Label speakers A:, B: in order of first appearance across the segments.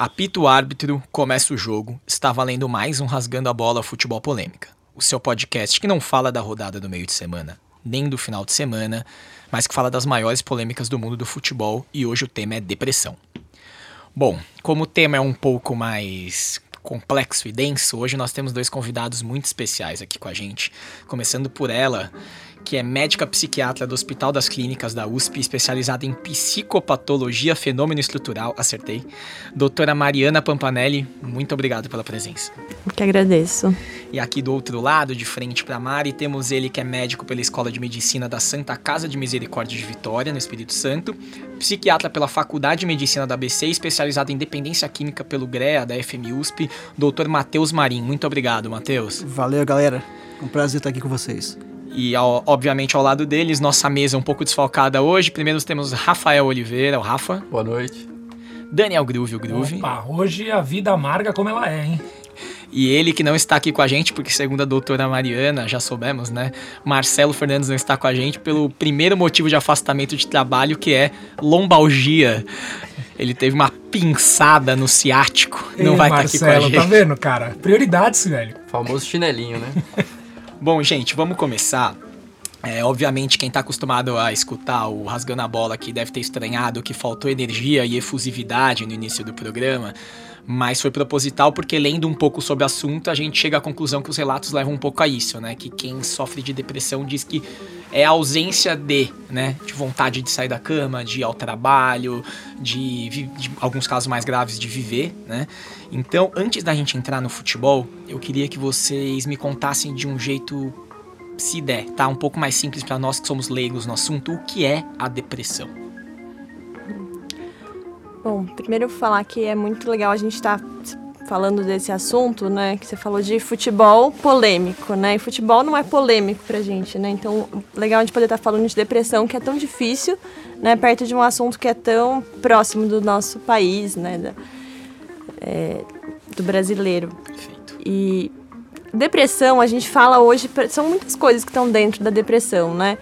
A: Apito o árbitro, começa o jogo, está valendo mais um Rasgando a Bola Futebol Polêmica. O seu podcast que não fala da rodada do meio de semana, nem do final de semana, mas que fala das maiores polêmicas do mundo do futebol e hoje o tema é depressão. Bom, como o tema é um pouco mais complexo e denso, hoje nós temos dois convidados muito especiais aqui com a gente. Começando por ela, que é médica psiquiatra do Hospital das Clínicas da USP, especializada em psicopatologia fenômeno estrutural, acertei. Doutora Mariana Pampanelli, muito obrigado pela presença.
B: Eu que agradeço.
A: E aqui do outro lado, de frente para a Mari, temos ele que é médico pela Escola de Medicina da Santa Casa de Misericórdia de Vitória, no Espírito Santo, psiquiatra pela Faculdade de Medicina da ABC, especializado em dependência química pelo GREA da FMUSP, doutor Matheus Marim. Muito obrigado, Matheus.
C: Valeu, galera. Um prazer estar aqui com vocês.
A: E, ao, obviamente, ao lado deles, nossa mesa um pouco desfalcada hoje. Primeiro temos Rafael Oliveira, o Rafa.
D: Boa noite.
A: Daniel Groove, o Groove.
E: Opa, hoje a vida amarga como ela é, hein?
A: E ele que não está aqui com a gente, porque segundo a doutora Mariana, já soubemos, né? Marcelo Fernandes não está com a gente pelo primeiro motivo de afastamento de trabalho, que é lombalgia. Ele teve uma pinçada no ciático. Ei, não vai Marcelo, estar aqui com a
E: gente. tá vendo, cara? Prioridades, velho.
D: Famoso chinelinho, né?
A: Bom, gente, vamos começar. É, obviamente, quem está acostumado a escutar o Rasgando a Bola aqui deve ter estranhado que faltou energia e efusividade no início do programa, mas foi proposital porque, lendo um pouco sobre o assunto, a gente chega à conclusão que os relatos levam um pouco a isso, né? Que quem sofre de depressão diz que é a ausência de, né? De vontade de sair da cama, de ir ao trabalho, de, de alguns casos mais graves, de viver, né? Então, antes da gente entrar no futebol, eu queria que vocês me contassem de um jeito, se der, tá? Um pouco mais simples para nós que somos leigos no assunto, o que é a depressão.
B: Bom, primeiro falar que é muito legal a gente estar tá falando desse assunto, né? Que você falou de futebol polêmico, né? E futebol não é polêmico pra gente, né? Então, legal a gente poder estar tá falando de depressão, que é tão difícil, né? Perto de um assunto que é tão próximo do nosso país, né? é, do brasileiro. Perfeito. E depressão, a gente fala hoje, são muitas coisas que estão dentro da depressão, né?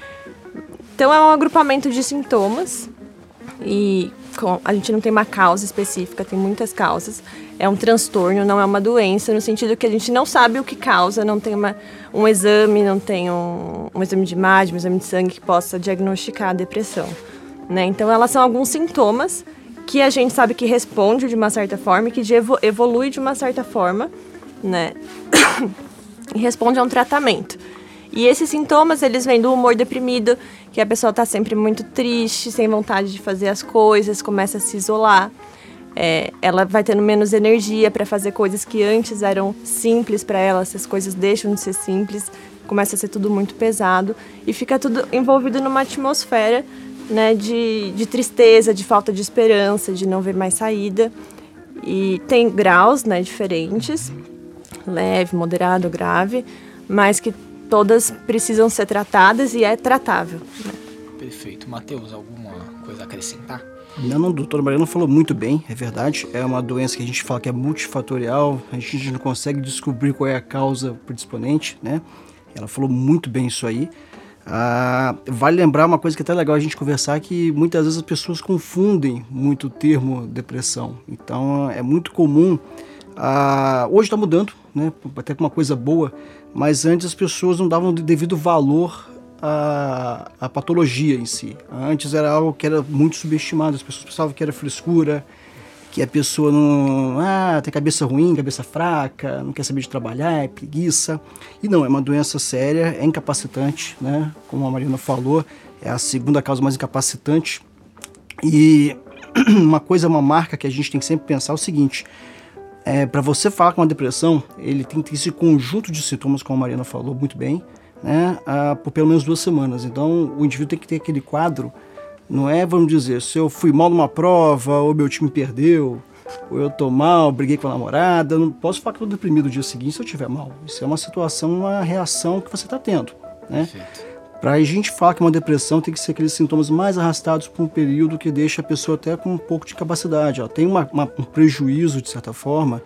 B: Então é um agrupamento de sintomas e a gente não tem uma causa específica, tem muitas causas. É um transtorno, não é uma doença, no sentido que a gente não sabe o que causa, não tem uma, um exame, não tem um, um exame de imagem, um exame de sangue que possa diagnosticar a depressão. Né? Então, elas são alguns sintomas que a gente sabe que responde de uma certa forma que evolui de uma certa forma, né? e responde a um tratamento. E esses sintomas, eles vêm do humor deprimido, que a pessoa está sempre muito triste, sem vontade de fazer as coisas, começa a se isolar. É, ela vai tendo menos energia para fazer coisas que antes eram simples para ela, essas coisas deixam de ser simples, começa a ser tudo muito pesado e fica tudo envolvido numa atmosfera né, de, de tristeza, de falta de esperança, de não ver mais saída. E tem graus né, diferentes, leve, moderado, grave, mas que todas precisam ser tratadas e é tratável. Né?
A: Perfeito. Matheus, alguma coisa a acrescentar?
C: Não, não, doutor Mariano falou muito bem, é verdade. É uma doença que a gente fala que é multifatorial, a gente não consegue descobrir qual é a causa predisponente, né? Ela falou muito bem isso aí. Ah, vale lembrar uma coisa que é até legal a gente conversar que muitas vezes as pessoas confundem muito o termo depressão. Então é muito comum. Ah, hoje está mudando, né? Até com uma coisa boa, mas antes as pessoas não davam devido valor à, à patologia em si. Antes era algo que era muito subestimado, as pessoas pensavam que era frescura, que a pessoa não ah, tem cabeça ruim, cabeça fraca, não quer saber de trabalhar, é preguiça. E não, é uma doença séria, é incapacitante, né? Como a Marina falou, é a segunda causa mais incapacitante. E uma coisa, uma marca que a gente tem que sempre pensar é o seguinte: é, para você falar com uma depressão, ele tem que ter esse conjunto de sintomas, como a Mariana falou muito bem, né, por pelo menos duas semanas. Então, o indivíduo tem que ter aquele quadro não é, vamos dizer, se eu fui mal numa prova, ou meu time perdeu, ou eu tô mal, briguei com a namorada, não posso falar que eu tô deprimido no dia seguinte se eu estiver mal. Isso é uma situação, uma reação que você está tendo, né? Para a gente falar que uma depressão tem que ser aqueles sintomas mais arrastados por um período que deixa a pessoa até com um pouco de capacidade. Ela tem uma, uma, um prejuízo, de certa forma,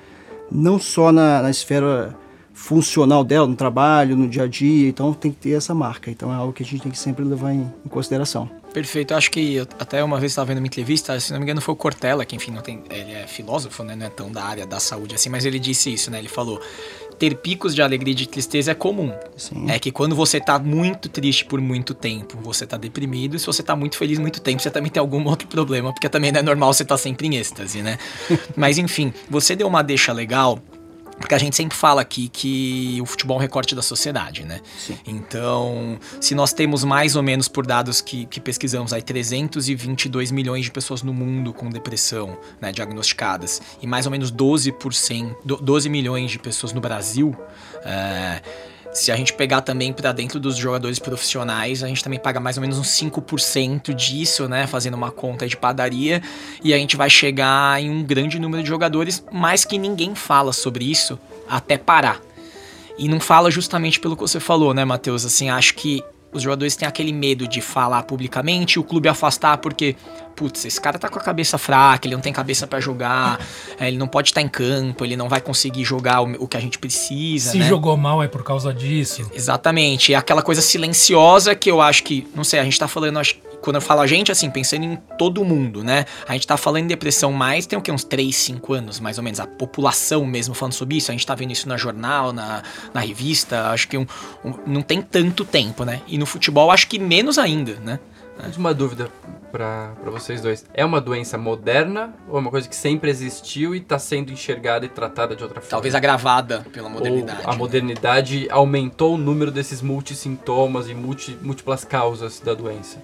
C: não só na, na esfera funcional dela, no trabalho, no dia a dia, então tem que ter essa marca. Então é algo que a gente tem que sempre levar em, em consideração.
A: Perfeito. Acho que eu, até uma vez estava vendo uma entrevista, se não me engano foi o Cortella, que enfim, não tem, ele é filósofo, né? Não é tão da área da saúde assim, mas ele disse isso, né? Ele falou: ter picos de alegria e de tristeza é comum.
C: Sim.
A: É que quando você tá muito triste por muito tempo, você tá deprimido, e se você tá muito feliz muito tempo, você também tem algum outro problema, porque também não é normal você tá sempre em êxtase, né? Mas enfim, você deu uma deixa legal porque a gente sempre fala aqui que o futebol é um recorte da sociedade, né?
C: Sim.
A: Então, se nós temos mais ou menos por dados que, que pesquisamos aí 322 milhões de pessoas no mundo com depressão, né, diagnosticadas, e mais ou menos 12%, do- 12 milhões de pessoas no Brasil, é, se a gente pegar também para dentro dos jogadores profissionais, a gente também paga mais ou menos uns 5% disso, né? Fazendo uma conta de padaria. E a gente vai chegar em um grande número de jogadores, mas que ninguém fala sobre isso até parar. E não fala justamente pelo que você falou, né, Matheus? Assim, acho que os jogadores têm aquele medo de falar publicamente, o clube afastar porque, putz, esse cara tá com a cabeça fraca, ele não tem cabeça pra jogar, é, ele não pode estar em campo, ele não vai conseguir jogar o, o que a gente precisa,
E: Se
A: né?
E: jogou mal é por causa disso.
A: Exatamente. É aquela coisa silenciosa que eu acho que, não sei, a gente tá falando, acho, quando eu falo a gente, assim, pensando em todo mundo, né? A gente tá falando em depressão mais, tem o quê? Uns 3, 5 anos, mais ou menos. A população mesmo falando sobre isso. A gente tá vendo isso na jornal, na, na revista. Acho que um, um- não tem tanto tempo, né? E no futebol, acho que menos ainda, né?
D: Mais uma dúvida pra pra vocês dois. É uma doença moderna ou é uma coisa que sempre existiu e tá sendo enxergada e tratada de outra forma?
A: Talvez agravada pela modernidade.
D: Ou a
A: né?
D: modernidade aumentou o número desses multissintomas e multi, múltiplas causas da doença.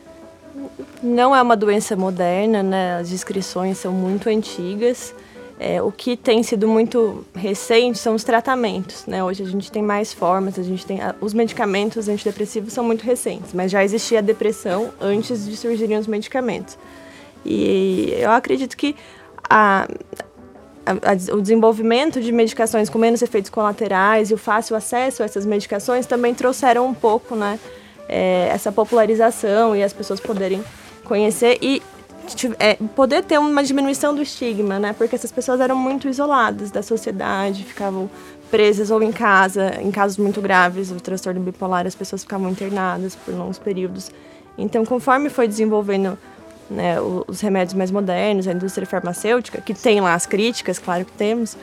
B: Não é uma doença moderna, né? As descrições são muito antigas. É, o que tem sido muito recente são os tratamentos, né? Hoje a gente tem mais formas, a gente tem a- os medicamentos antidepressivos são muito recentes, mas já existia a depressão antes de surgirem os medicamentos. E eu acredito que a, a- o desenvolvimento de medicações com menos efeitos colaterais e o fácil acesso a essas medicações também trouxeram um pouco, né, é, essa popularização e as pessoas poderem conhecer e é, poder ter uma diminuição do estigma, né, porque essas pessoas eram muito isoladas da sociedade, ficavam presas ou em casa, em casos muito graves, o transtorno bipolar, as pessoas ficavam internadas por longos períodos. Então, conforme foi desenvolvendo né, os remédios mais modernos, a indústria farmacêutica, que tem lá as críticas, claro que temos,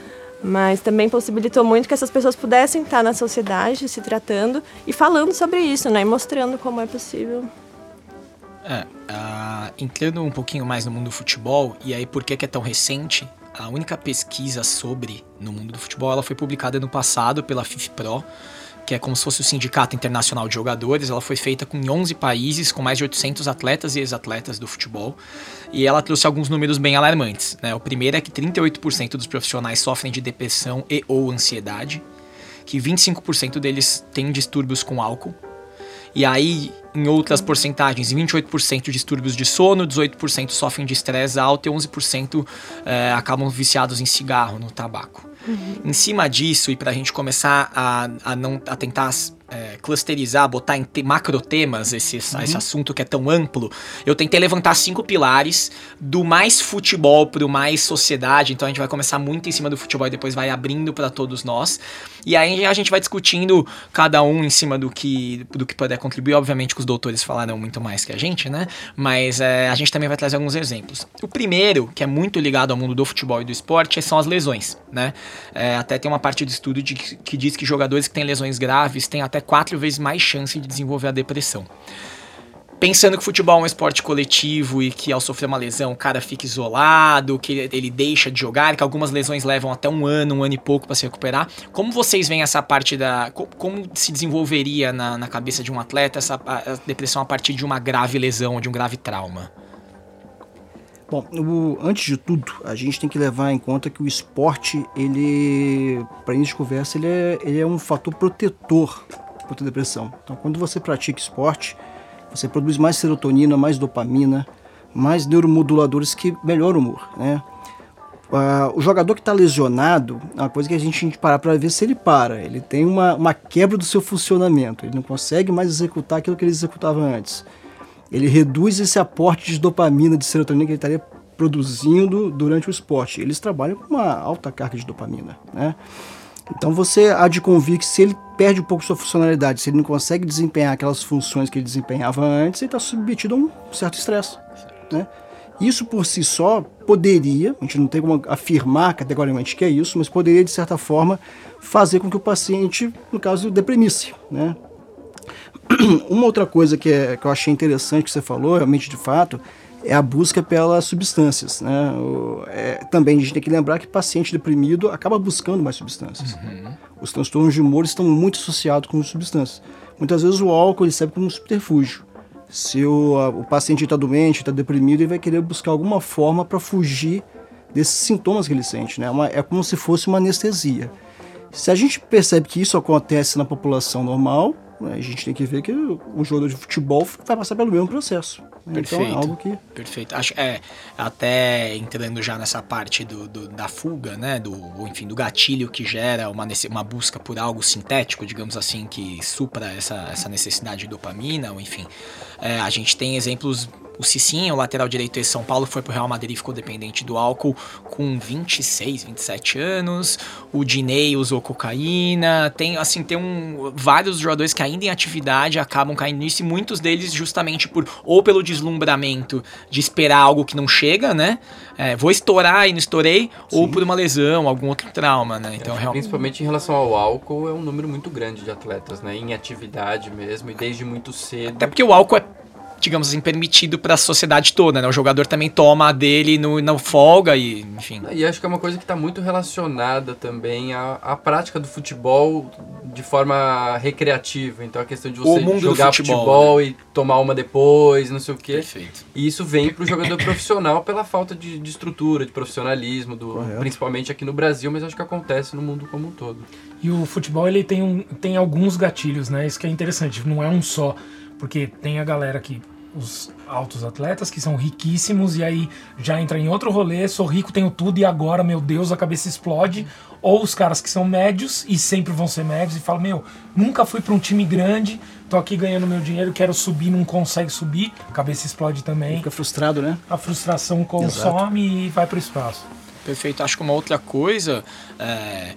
B: mas também possibilitou muito que essas pessoas pudessem estar na sociedade se tratando e falando sobre isso, né, e mostrando como é possível.
A: É, ah, entrando um pouquinho mais no mundo do futebol, e aí por que, que é tão recente, a única pesquisa sobre no mundo do futebol ela foi publicada no passado pela FIFPRO, que é como se fosse o Sindicato Internacional de Jogadores. Ela foi feita com 11 países, com mais de 800 atletas e ex-atletas do futebol. E ela trouxe alguns números bem alarmantes. Né? O primeiro é que 38% dos profissionais sofrem de depressão e ou ansiedade, que 25% deles têm distúrbios com álcool. E aí, em outras porcentagens, 28% de distúrbios de sono, 18% sofrem de estresse alto e 11% eh, acabam viciados em cigarro, no tabaco. Em cima disso, e para a gente começar a, a, não, a tentar é, clusterizar, botar em macro temas esse, esse assunto que é tão amplo, eu tentei levantar cinco pilares do mais futebol pro mais sociedade. Então a gente vai começar muito em cima do futebol e depois vai abrindo para todos nós. E aí a gente vai discutindo cada um em cima do que, do que puder contribuir. Obviamente que os doutores falaram muito mais que a gente, né? Mas é, a gente também vai trazer alguns exemplos. O primeiro, que é muito ligado ao mundo do futebol e do esporte, são as lesões, né? É, até tem uma parte do estudo de, que diz que jogadores que têm lesões graves têm até quatro vezes mais chance de desenvolver a depressão. Pensando que o futebol é um esporte coletivo e que ao sofrer uma lesão o cara fica isolado, que ele deixa de jogar, que algumas lesões levam até um ano, um ano e pouco para se recuperar. Como vocês veem essa parte da. Como se desenvolveria na, na cabeça de um atleta essa a depressão a partir de uma grave lesão, de um grave trauma?
C: Bom, o, antes de tudo, a gente tem que levar em conta que o esporte, ele, para início de conversa, ele é, ele é um fator protetor contra a depressão. Então, quando você pratica esporte, você produz mais serotonina, mais dopamina, mais neuromoduladores que melhoram o humor, né? Uh, o jogador que está lesionado, é uma coisa que a gente tem que parar para ver se ele para. Ele tem uma, uma quebra do seu funcionamento, ele não consegue mais executar aquilo que ele executava antes ele reduz esse aporte de dopamina, de serotonina que ele estaria produzindo durante o esporte. Eles trabalham com uma alta carga de dopamina, né? Então você há de convir que se ele perde um pouco sua funcionalidade, se ele não consegue desempenhar aquelas funções que ele desempenhava antes, ele está submetido a um certo estresse. Né? Isso por si só poderia, a gente não tem como afirmar categoricamente que é isso, mas poderia de certa forma fazer com que o paciente, no caso, deprimisse. Né? Uma outra coisa que, é, que eu achei interessante que você falou, realmente de fato, é a busca pelas substâncias. Né? O, é, também a gente tem que lembrar que paciente deprimido acaba buscando mais substâncias. Uhum. Os transtornos de humor estão muito associados com substâncias. Muitas vezes o álcool ele serve como um subterfúgio. Se o, a, o paciente está doente, está deprimido, ele vai querer buscar alguma forma para fugir desses sintomas que ele sente. Né? Uma, é como se fosse uma anestesia. Se a gente percebe que isso acontece na população normal, a gente tem que ver que o jogador de futebol vai passar pelo mesmo processo. Perfeito. Então é algo que.
A: Perfeito. Acho, é, até entrando já nessa parte do, do, da fuga, né? Do, enfim, do gatilho que gera uma, uma busca por algo sintético, digamos assim, que supra essa, essa necessidade de dopamina, ou enfim. É, a gente tem exemplos o Cicinho, o lateral direito de São Paulo, foi pro Real Madrid e ficou dependente do álcool com 26, 27 anos. O Dinei usou cocaína. Tem, assim, tem um, vários jogadores que ainda em atividade acabam caindo nisso e muitos deles justamente por ou pelo deslumbramento de esperar algo que não chega, né? É, vou estourar e não estourei, Sim. ou por uma lesão, algum outro trauma, né?
D: Então, é, Principalmente em relação ao álcool, é um número muito grande de atletas, né? Em atividade mesmo, e desde muito cedo.
A: Até porque o álcool é digamos assim, permitido para a sociedade toda, né? O jogador também toma a dele no, na folga e, enfim.
D: E acho que é uma coisa que está muito relacionada também à, à prática do futebol de forma recreativa. Então a questão de você jogar futebol, futebol né? e tomar uma depois, não sei o quê.
A: Perfeito.
D: E isso vem para o jogador profissional pela falta de, de, estrutura, de profissionalismo, do, principalmente aqui no Brasil, mas acho que acontece no mundo como um todo.
E: E o futebol ele tem, um, tem alguns gatilhos, né? Isso que é interessante, não é um só. Porque tem a galera que os altos atletas que são riquíssimos e aí já entra em outro rolê, sou rico, tenho tudo e agora, meu Deus, a cabeça explode. Ou os caras que são médios e sempre vão ser médios e falam, meu, nunca fui para um time grande, tô aqui ganhando meu dinheiro, quero subir, não consegue subir, a cabeça explode também.
C: Fica frustrado, né?
E: A frustração consome Exato. e vai para o espaço.
A: Perfeito. Acho que uma outra coisa é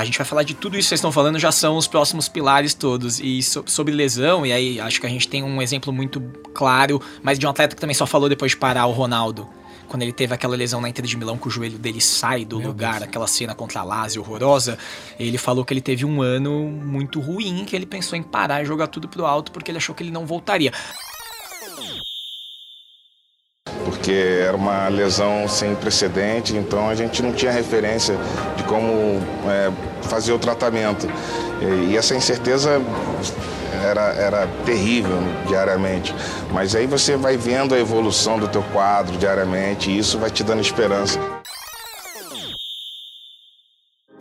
A: a gente vai falar de tudo isso que vocês estão falando, já são os próximos pilares todos. E so, sobre lesão, e aí acho que a gente tem um exemplo muito claro, mas de um atleta que também só falou depois de parar, o Ronaldo. Quando ele teve aquela lesão na Inter de Milão, que o joelho dele sai do Meu lugar, Deus. aquela cena contra a Lazio horrorosa, ele falou que ele teve um ano muito ruim, que ele pensou em parar e jogar tudo pro alto, porque ele achou que ele não voltaria
F: porque era uma lesão sem precedente, então a gente não tinha referência de como é, fazer o tratamento. E, e essa incerteza era, era terrível diariamente. Mas aí você vai vendo a evolução do teu quadro diariamente e isso vai te dando esperança.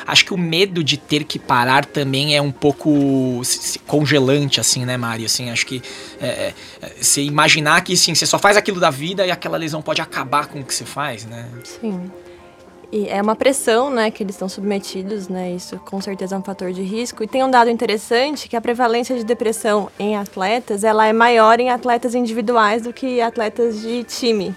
A: Acho que o medo de ter que parar também é um pouco congelante, assim, né, Mari? Assim, acho que é, é, você imaginar que, sim, você só faz aquilo da vida e aquela lesão pode acabar com o que você faz, né?
B: Sim. E é uma pressão, né, que eles estão submetidos, né? Isso com certeza é um fator de risco. E tem um dado interessante que a prevalência de depressão em atletas, ela é maior em atletas individuais do que atletas de time,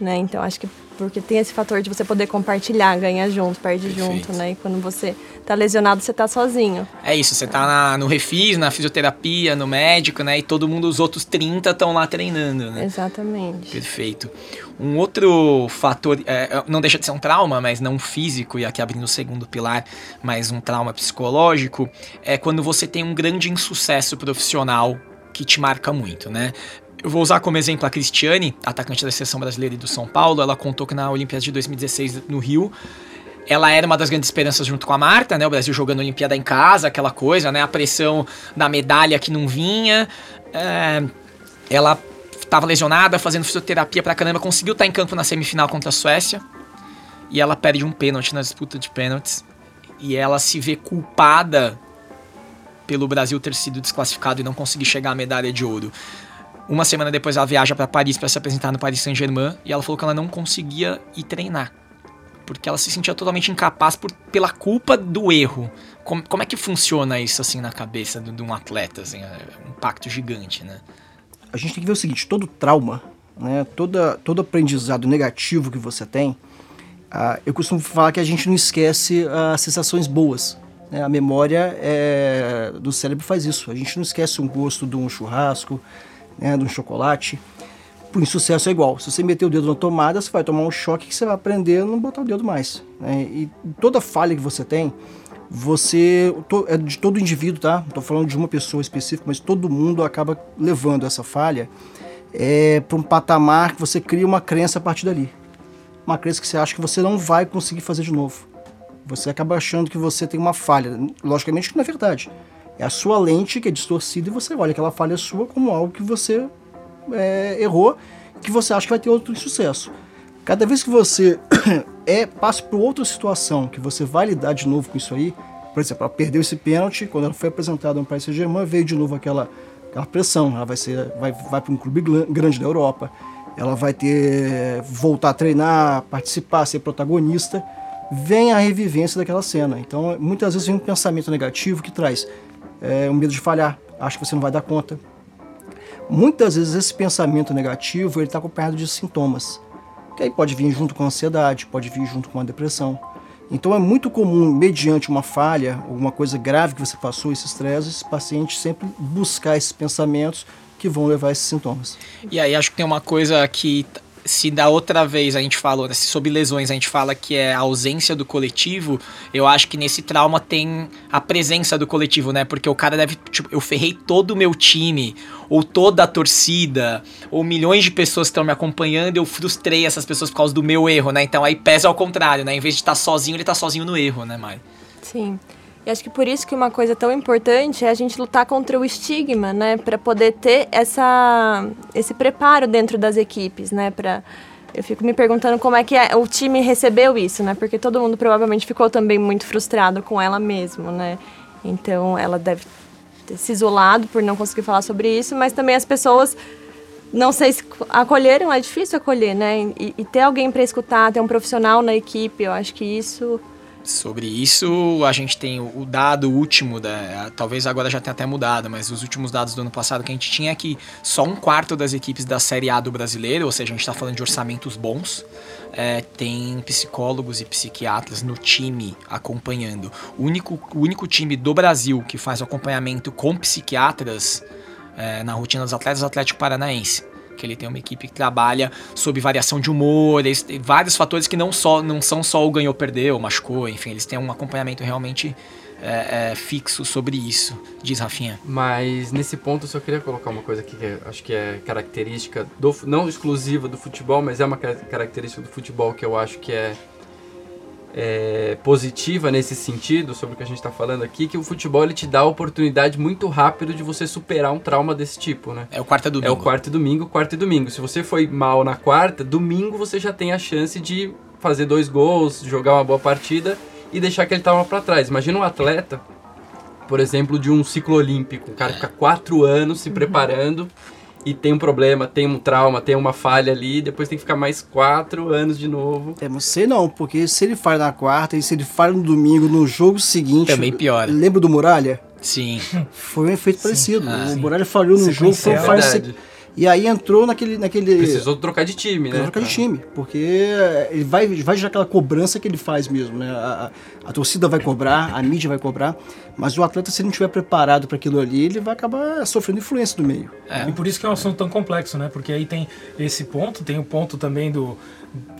B: né? Então acho que porque tem esse fator de você poder compartilhar, ganhar junto, perde Perfeito. junto, né? E quando você tá lesionado, você tá sozinho.
A: É isso, você tá na, no refis, na fisioterapia, no médico, né? E todo mundo, os outros 30 estão lá treinando, né?
B: Exatamente.
A: Perfeito. Um outro fator, é, é, não deixa de ser um trauma, mas não físico, e aqui abrindo o segundo pilar, mas um trauma psicológico, é quando você tem um grande insucesso profissional que te marca muito, né? Eu vou usar como exemplo a Cristiane, atacante da seleção brasileira e do São Paulo. Ela contou que na Olimpíada de 2016 no Rio, ela era uma das grandes esperanças junto com a Marta, né? O Brasil jogando a Olimpíada em casa, aquela coisa, né? A pressão da medalha que não vinha. É, ela estava lesionada, fazendo fisioterapia pra caramba, conseguiu estar tá em campo na semifinal contra a Suécia. E ela perde um pênalti na disputa de pênaltis. E ela se vê culpada pelo Brasil ter sido desclassificado e não conseguir chegar à medalha de ouro. Uma semana depois ela viaja para Paris para se apresentar no Paris Saint-Germain e ela falou que ela não conseguia ir treinar. Porque ela se sentia totalmente incapaz por, pela culpa do erro. Como, como é que funciona isso assim na cabeça de, de um atleta? Assim, é um impacto gigante, né?
C: A gente tem que ver o seguinte: todo trauma, né, toda, todo aprendizado negativo que você tem, uh, eu costumo falar que a gente não esquece as uh, sensações boas Né? A memória é, do cérebro faz isso. A gente não esquece um gosto de um churrasco, né, de um chocolate. Por insucesso é igual. Se você meter o dedo na tomada, você vai tomar um choque que você vai aprender a não botar o dedo mais. Né? E toda falha que você tem, você. É de todo indivíduo, tá? Estou falando de uma pessoa específica, mas todo mundo acaba levando essa falha é, para um patamar que você cria uma crença a partir dali. Uma crença que você acha que você não vai conseguir fazer de novo. Você acaba achando que você tem uma falha. Logicamente que não é verdade. É a sua lente que é distorcida e você olha aquela falha sua como algo que você é, errou, que você acha que vai ter outro sucesso. Cada vez que você é passa por outra situação, que você vai lidar de novo com isso aí, por exemplo, ela perdeu esse pênalti, quando ela foi apresentada no Paris Saint-Germain, veio de novo aquela, aquela pressão, ela vai ser vai, vai para um clube grande da Europa, ela vai ter voltar a treinar, participar, ser protagonista, vem a revivência daquela cena. Então, muitas vezes vem um pensamento negativo que traz é, um medo de falhar, acha que você não vai dar conta. Muitas vezes esse pensamento negativo ele está acompanhado de sintomas, que aí pode vir junto com a ansiedade, pode vir junto com a depressão. Então é muito comum, mediante uma falha, alguma coisa grave que você passou, esse estresse, esse paciente sempre buscar esses pensamentos que vão levar esses sintomas.
A: E aí acho que tem uma coisa que se da outra vez a gente falou, né, sobre lesões, a gente fala que é a ausência do coletivo, eu acho que nesse trauma tem a presença do coletivo, né? Porque o cara deve, tipo, eu ferrei todo o meu time, ou toda a torcida, ou milhões de pessoas que estão me acompanhando, eu frustrei essas pessoas por causa do meu erro, né? Então aí pesa ao contrário, né? Em vez de estar sozinho, ele tá sozinho no erro, né, Mari?
B: Sim. E acho que por isso que uma coisa tão importante é a gente lutar contra o estigma, né, para poder ter essa esse preparo dentro das equipes, né, para eu fico me perguntando como é que é, o time recebeu isso, né? Porque todo mundo provavelmente ficou também muito frustrado com ela mesmo, né? Então ela deve ter se isolado por não conseguir falar sobre isso, mas também as pessoas não sei se acolheram, é difícil acolher, né? E, e ter alguém para escutar, ter um profissional na equipe, eu acho que isso
A: Sobre isso, a gente tem o dado último, da, talvez agora já tenha até mudado, mas os últimos dados do ano passado que a gente tinha é que só um quarto das equipes da Série A do brasileiro, ou seja, a gente está falando de orçamentos bons, é, tem psicólogos e psiquiatras no time acompanhando. O único, o único time do Brasil que faz acompanhamento com psiquiatras é, na rotina dos atletas é o Atlético Paranaense que ele tem uma equipe que trabalha sob variação de humor, eles têm vários fatores que não, só, não são só o ganhou, perdeu, machucou, enfim, eles têm um acompanhamento realmente é, é, fixo sobre isso, diz Rafinha.
D: Mas nesse ponto eu só queria colocar uma coisa aqui que acho que é característica, do, não exclusiva do futebol, mas é uma característica do futebol que eu acho que é é, positiva nesse sentido, sobre o que a gente está falando aqui, que o futebol ele te dá a oportunidade muito rápido de você superar um trauma desse tipo, né?
A: É o quarto domingo.
D: É o quarto domingo, quarto e domingo. Se você foi mal na quarta, domingo você já tem a chance de fazer dois gols, jogar uma boa partida e deixar aquele trauma para trás. Imagina um atleta, por exemplo, de um ciclo olímpico, o cara fica quatro anos se preparando e tem um problema, tem um trauma, tem uma falha ali, depois tem que ficar mais quatro anos de novo.
C: É, mas sei não, porque se ele falha na quarta e se ele falha no domingo, no jogo seguinte.
A: Também pior.
C: Lembra do Muralha?
A: Sim.
C: Foi um efeito sim. parecido. Ah, o sim. Muralha falhou no jogo, foi um falha. E aí entrou naquele. naquele
D: Precisou trocar de time, né?
C: trocar de time. Porque ele vai, vai já aquela cobrança que ele faz mesmo, né? A, a, a, torcida vai cobrar, a mídia vai cobrar. Mas o atleta, se ele não estiver preparado para aquilo ali, ele vai acabar sofrendo influência do meio.
E: É. E por isso que é um assunto tão complexo, né? Porque aí tem esse ponto, tem o ponto também do,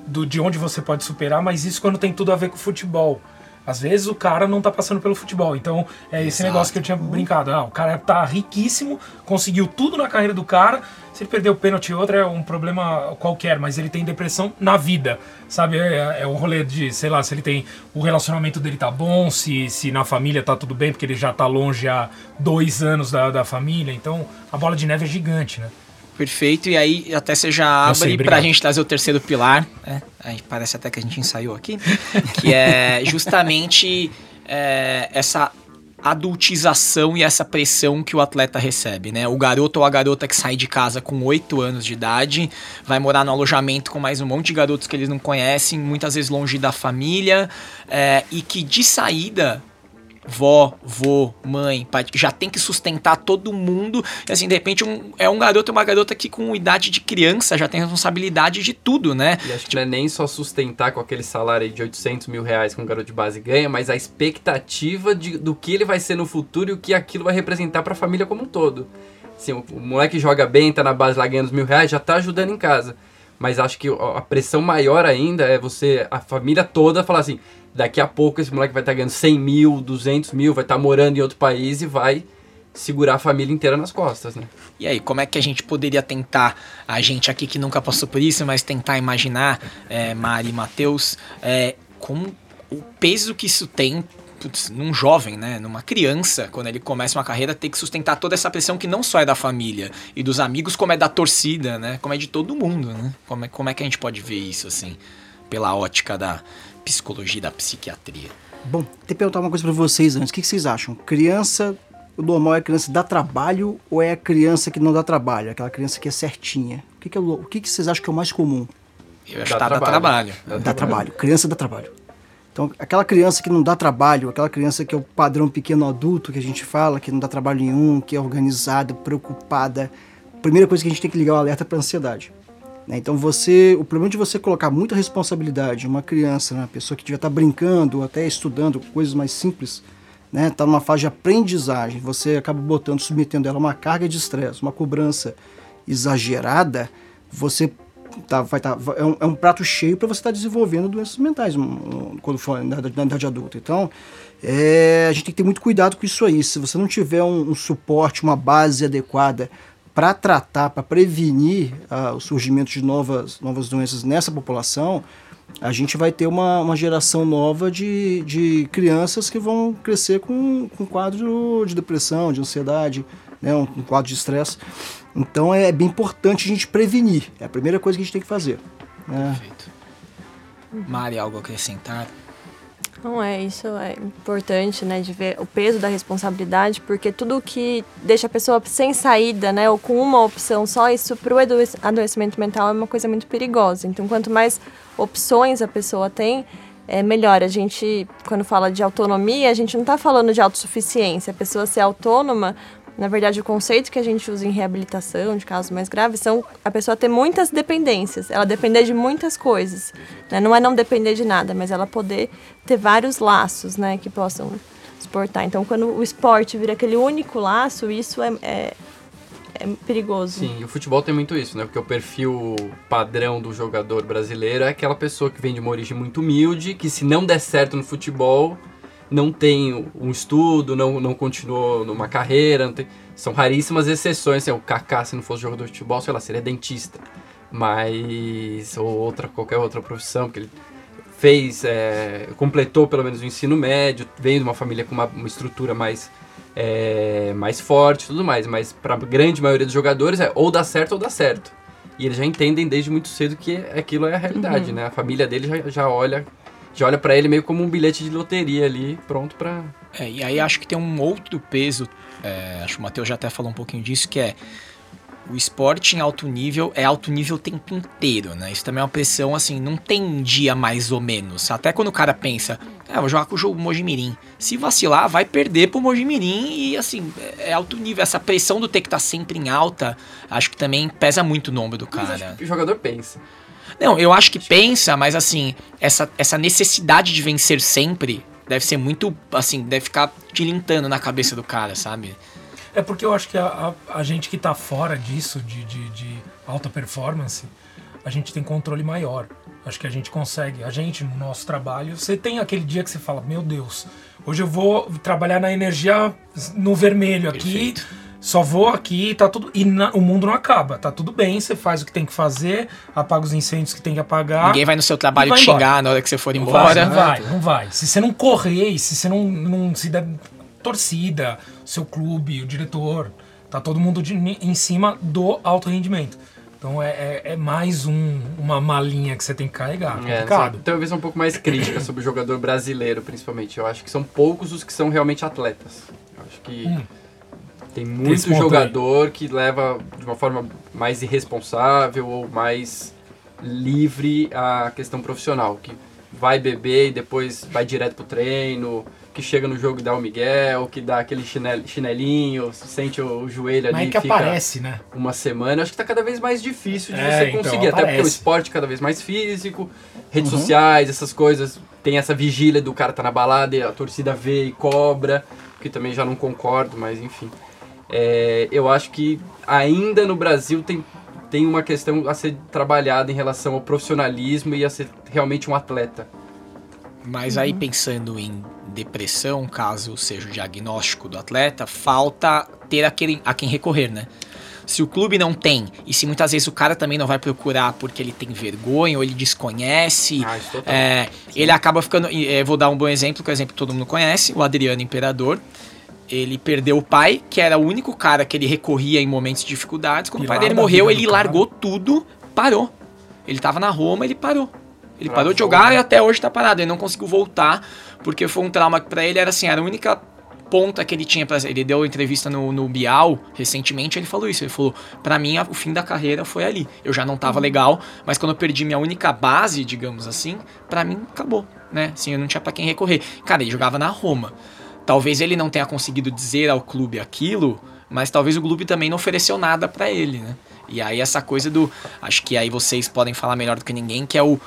E: do de onde você pode superar, mas isso quando tem tudo a ver com futebol. Às vezes o cara não tá passando pelo futebol. Então, é esse Exato. negócio que eu tinha brincado. Ah, o cara tá riquíssimo, conseguiu tudo na carreira do cara. Se ele perder o pênalti outro é um problema qualquer, mas ele tem depressão na vida. Sabe? É, é o rolê de, sei lá, se ele tem. O relacionamento dele tá bom, se, se na família tá tudo bem, porque ele já tá longe há dois anos da, da família. Então, a bola de neve é gigante, né?
A: Perfeito, e aí até você já abre sei, pra gente trazer o terceiro pilar, né? Aí parece até que a gente ensaiou aqui, que é justamente é, essa adultização e essa pressão que o atleta recebe, né? O garoto ou a garota que sai de casa com 8 anos de idade, vai morar no alojamento com mais um monte de garotos que eles não conhecem, muitas vezes longe da família, é, e que de saída vó, vô, mãe, pai, já tem que sustentar todo mundo. E assim, de repente, um, é um garoto ou uma garota que com idade de criança já tem responsabilidade de tudo, né?
D: E acho que não é nem só sustentar com aquele salário de 800 mil reais que um garoto de base ganha, mas a expectativa de, do que ele vai ser no futuro e o que aquilo vai representar para a família como um todo. Assim, o, o moleque joga bem, tá na base lá ganhando os mil reais, já tá ajudando em casa. Mas acho que a pressão maior ainda é você, a família toda, falar assim: daqui a pouco esse moleque vai estar tá ganhando 100 mil, 200 mil, vai estar tá morando em outro país e vai segurar a família inteira nas costas, né?
A: E aí, como é que a gente poderia tentar, a gente aqui que nunca passou por isso, mas tentar imaginar, é, Mari e Matheus, é, como o peso que isso tem putz, num jovem, né, numa criança, quando ele começa uma carreira, ter que sustentar toda essa pressão que não só é da família e dos amigos, como é da torcida, né, como é de todo mundo, né? Como é, como é que a gente pode ver isso, assim, pela ótica da psicologia da psiquiatria?
C: Bom, te perguntar uma coisa para vocês antes. O que, vocês acham? Criança, o normal é a criança dar trabalho ou é a criança que não dá trabalho? Aquela criança que é certinha? O que, que, é, o que, que vocês acham que é o mais comum?
A: Eu acho que dá, dá trabalho.
C: Dá, dá trabalho. trabalho. Criança dá trabalho. Então, aquela criança que não dá trabalho, aquela criança que é o padrão pequeno adulto que a gente fala, que não dá trabalho nenhum, que é organizada, preocupada, a primeira coisa que a gente tem que ligar o alerta é para a ansiedade. Né? Então, você, o problema de você colocar muita responsabilidade uma criança, né? uma pessoa que já está brincando ou até estudando coisas mais simples, está né? Tá numa fase de aprendizagem, você acaba botando, submetendo ela a uma carga de estresse, uma cobrança exagerada, você tá, vai tá, é, um, é um prato cheio para você estar tá desenvolvendo doenças mentais quando for na, na, idade adulta. Então, é, a gente tem que ter muito cuidado com isso aí. Se você não tiver um, um suporte, uma base adequada para tratar, para prevenir uh, o surgimento de novas, novas doenças nessa população, a gente vai ter uma, uma geração nova de, de crianças que vão crescer com, com quadro de depressão, de ansiedade, né, um, um quadro de estresse. Então é bem importante a gente prevenir. É a primeira coisa que a gente tem que fazer. Né? Perfeito.
A: Mari, algo a acrescentar?
B: Não é, isso é importante, né, de ver o peso da responsabilidade, porque tudo que deixa a pessoa sem saída, né, ou com uma opção só, isso para o adoecimento mental é uma coisa muito perigosa. Então, quanto mais opções a pessoa tem, é melhor. A gente, quando fala de autonomia, a gente não está falando de autossuficiência. A pessoa ser autônoma na verdade, o conceito que a gente usa em reabilitação de casos mais graves são a pessoa ter muitas dependências, ela depender de muitas coisas. Né? Não é não depender de nada, mas ela poder ter vários laços né, que possam exportar. Então, quando o esporte vira aquele único laço, isso é, é, é perigoso.
D: Sim, e o futebol tem muito isso, né? Porque o perfil padrão do jogador brasileiro é aquela pessoa que vem de uma origem muito humilde, que se não der certo no futebol não tem um estudo, não, não continuou numa carreira, tem, são raríssimas exceções. Assim, o Kaká, se não fosse jogador de futebol, sei lá, seria dentista. Mas, ou outra, qualquer outra profissão, porque ele fez, é, completou pelo menos o ensino médio, veio de uma família com uma, uma estrutura mais, é, mais forte tudo mais. Mas para a grande maioria dos jogadores é ou dá certo ou dá certo. E eles já entendem desde muito cedo que aquilo é a realidade, uhum. né? A família dele já, já olha já olha para ele meio como um bilhete de loteria ali, pronto para.
A: É, e aí acho que tem um outro peso, é, acho que o Matheus já até falou um pouquinho disso, que é o esporte em alto nível é alto nível o tempo inteiro, né? Isso também é uma pressão, assim, não tem dia mais ou menos. Até quando o cara pensa, ah, vou jogar com o jogo Mojimirim. Se vacilar, vai perder pro Mojimirim e, assim, é, é alto nível. Essa pressão do ter que estar tá sempre em alta, acho que também pesa muito no ombro do cara.
D: o jogador pensa.
A: Não, eu acho que pensa, mas assim, essa, essa necessidade de vencer sempre deve ser muito, assim, deve ficar tilintando na cabeça do cara, sabe?
E: É porque eu acho que a, a, a gente que tá fora disso, de, de, de, alta performance, a gente tem controle maior. Acho que a gente consegue, a gente no nosso trabalho, você tem aquele dia que você fala, meu Deus, hoje eu vou trabalhar na energia no vermelho aqui. Perfeito só vou aqui tá tudo. E na, o mundo não acaba. Tá tudo bem, você faz o que tem que fazer, apaga os incêndios que tem que apagar.
A: Ninguém vai no seu trabalho te xingar embora. na hora que você for embora.
E: Não vai, não vai. Se você não correr, se você não, não se der torcida, seu clube, o diretor, tá todo mundo de, em cima do alto rendimento. Então é, é, é mais um, uma malinha que você tem que carregar. É, complicado.
D: Visão um pouco mais crítica sobre o jogador brasileiro, principalmente. Eu acho que são poucos os que são realmente atletas. Eu acho que. Hum tem muito jogador que leva de uma forma mais irresponsável ou mais livre a questão profissional, que vai beber e depois vai direto pro treino, que chega no jogo e dá o Miguel, que dá aquele chinel, chinelinho, sente o, joelho ali
E: Mas é que
D: fica
E: aparece, né?
D: uma semana. Acho que tá cada vez mais difícil de
E: É,
D: você
E: então,
D: conseguir, até porque o esporte é cada vez mais físico, redes sociais, essas coisas, tem essa vigília do cara tá na balada e a torcida vê e cobra, que também já não concordo, mas enfim. É, eu acho que ainda no Brasil tem, tem uma questão a ser trabalhada em relação ao profissionalismo e a ser realmente um atleta.
A: Mas aí pensando em depressão, caso seja o diagnóstico do atleta, falta ter aquele a quem recorrer, né? Se o clube não tem, e se muitas vezes o cara também não vai procurar porque ele tem vergonha ou ele desconhece,
D: Ah,
A: é, ele acaba ficando. é, vou dar um bom exemplo, que é um exemplo que todo mundo conhece, o Adriano Imperador. Ele perdeu o pai, que era o único cara que ele recorria em momentos de dificuldades. Quando
E: Pilar
A: o pai dele morreu, ele
E: cara.
A: largou tudo, parou. Ele tava na Roma, ele parou. Ele
D: Travou,
A: parou de jogar
D: né?
A: e até hoje tá parado. Ele não conseguiu voltar, porque foi um trauma que pra ele era assim, era a única ponta que ele tinha pra, ele deu entrevista no, no Bial recentemente ele falou isso ele falou pra mim o fim da carreira foi ali eu já não tava legal mas quando eu perdi minha única base digamos assim pra mim acabou né assim eu não tinha pra quem recorrer cara ele jogava na Roma talvez ele não tenha conseguido dizer ao clube aquilo mas talvez o clube também não ofereceu nada pra ele né e aí essa coisa do acho que aí vocês podem falar melhor do que ninguém que é o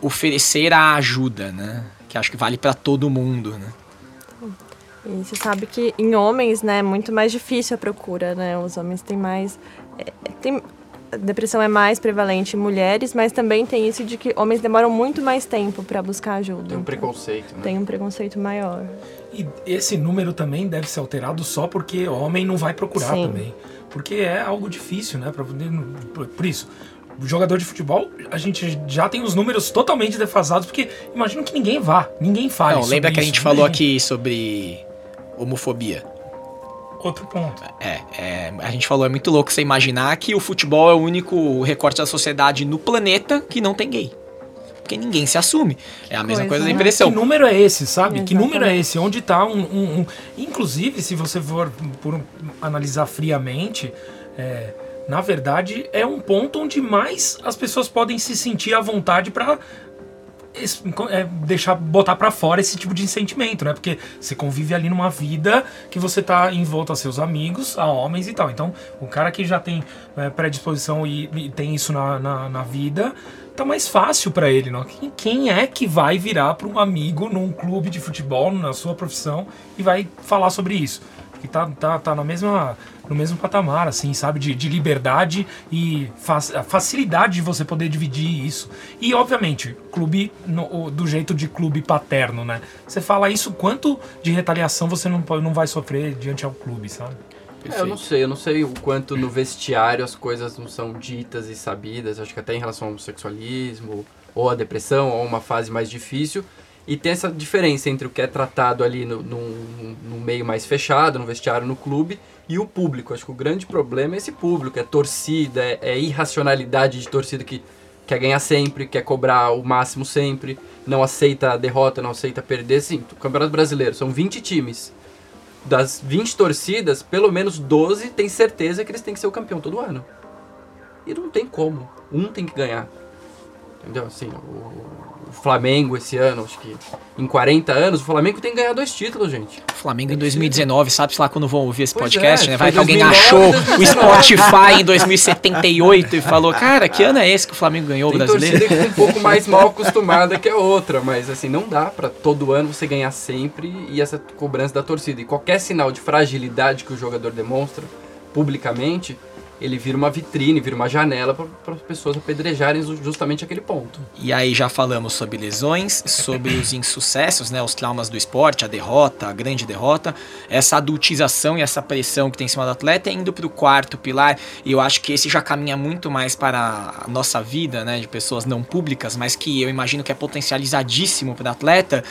A: oferecer a ajuda né que acho que vale pra todo mundo né
B: E você sabe que em homens, né, é muito mais difícil a procura, né? Os homens têm mais. é, tem, a depressão é mais prevalente em mulheres, mas também tem isso de que homens demoram muito mais tempo para buscar ajuda.
D: Tem um
B: Então,
D: preconceito, né?
B: Tem um preconceito maior.
E: E esse número também deve ser alterado só porque homem não vai procurar
B: Sim.
E: também. Porque é algo difícil, né? Por, isso, o jogador de futebol, a gente já tem os números totalmente defasados, porque imagino que ninguém vá, ninguém fale.
A: Não, lembra que a
E: isso,
A: gente falou
E: ninguém.
A: aqui sobre homofobia?
E: Outro ponto.
A: É, é, a gente falou, é muito louco você imaginar que o futebol é o único recorte da sociedade no planeta que não tem gay. Porque ninguém se assume. É a mesma
B: Coisa,
A: coisa da
B: né?
A: impressão.
E: Que número é esse, sabe? Que número é
B: Exatamente.
E: esse? Onde tá um, um- um- Inclusive, se você for por analisar friamente, é, na verdade, é um ponto onde mais as pessoas podem se sentir à vontade es- é, deixar botar pra fora esse tipo de sentimento, né? Porque você convive ali numa vida que você tá envolto a seus amigos, a homens e tal. Então, o cara que já tem é, predisposição e, e tem isso na, na, na vida, tá mais fácil pra ele, não? Quem, quem é que vai virar pra um amigo num clube de futebol, na sua profissão, e vai falar sobre isso? Que tá, tá, tá na mesma, no mesmo patamar, assim, sabe? De, de liberdade e fac- a facilidade de você poder dividir isso. E, obviamente, clube no- do jeito de clube paterno, né? Você fala isso, quanto de retaliação você não, não vai sofrer diante ao clube, sabe?
D: É, eu não sei, eu não sei o quanto no vestiário as coisas não são ditas e sabidas. Acho que até em relação ao homossexualismo, ou a depressão, ou uma fase mais difícil. E tem essa diferença entre o que é tratado ali no, num, num meio mais fechado, no vestiário, no clube, e o público. Acho que o grande problema é esse público, é torcida, é, é irracionalidade de torcida que quer ganhar sempre, quer cobrar o máximo sempre, não aceita a derrota, não aceita perder. Sim, o Campeonato Brasileiro são 20 times das 20 torcidas, pelo menos 12 tem certeza que eles têm que ser o campeão todo ano. E não tem como. Um tem que ganhar. Entendeu? Assim, o, o Flamengo esse ano, acho que em 40 anos, o Flamengo tem que ganhar dois títulos, gente.
A: Flamengo em 2019, sabe-se lá quando vão ouvir esse
D: Pois
A: podcast,
D: é,
A: né? Vai que alguém
D: 2009,
A: achou o
D: 2019.
A: Spotify em 2078 e falou, cara, que ano é esse que o Flamengo ganhou o
D: Tem
A: brasileiro?
D: torcida que fica um pouco mais mal acostumada que a outra, mas assim, não dá pra todo ano você ganhar sempre e essa cobrança da torcida. E qualquer sinal de fragilidade que o jogador demonstra publicamente, ele vira uma vitrine, vira uma janela para as pessoas apedrejarem ju- justamente aquele ponto.
A: E aí já falamos sobre lesões, sobre os insucessos, né, os traumas do esporte, a derrota, a grande derrota, essa adultização e essa pressão que tem em cima do atleta, indo para o quarto pilar, e eu acho que esse já caminha muito mais para a nossa vida, né, de pessoas não públicas, mas que eu imagino que é potencializadíssimo para o atleta,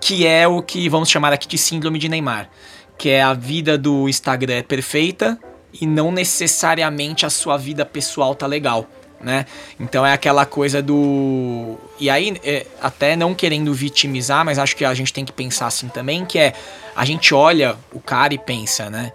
A: que é o que vamos chamar aqui de síndrome de Neymar, que é a vida do Instagram é perfeita e não necessariamente a sua vida pessoal tá legal né? Então é aquela coisa do. E aí, é, até não querendo vitimizar, mas acho que a gente tem que pensar assim também, que é a gente olha o cara e pensa, né?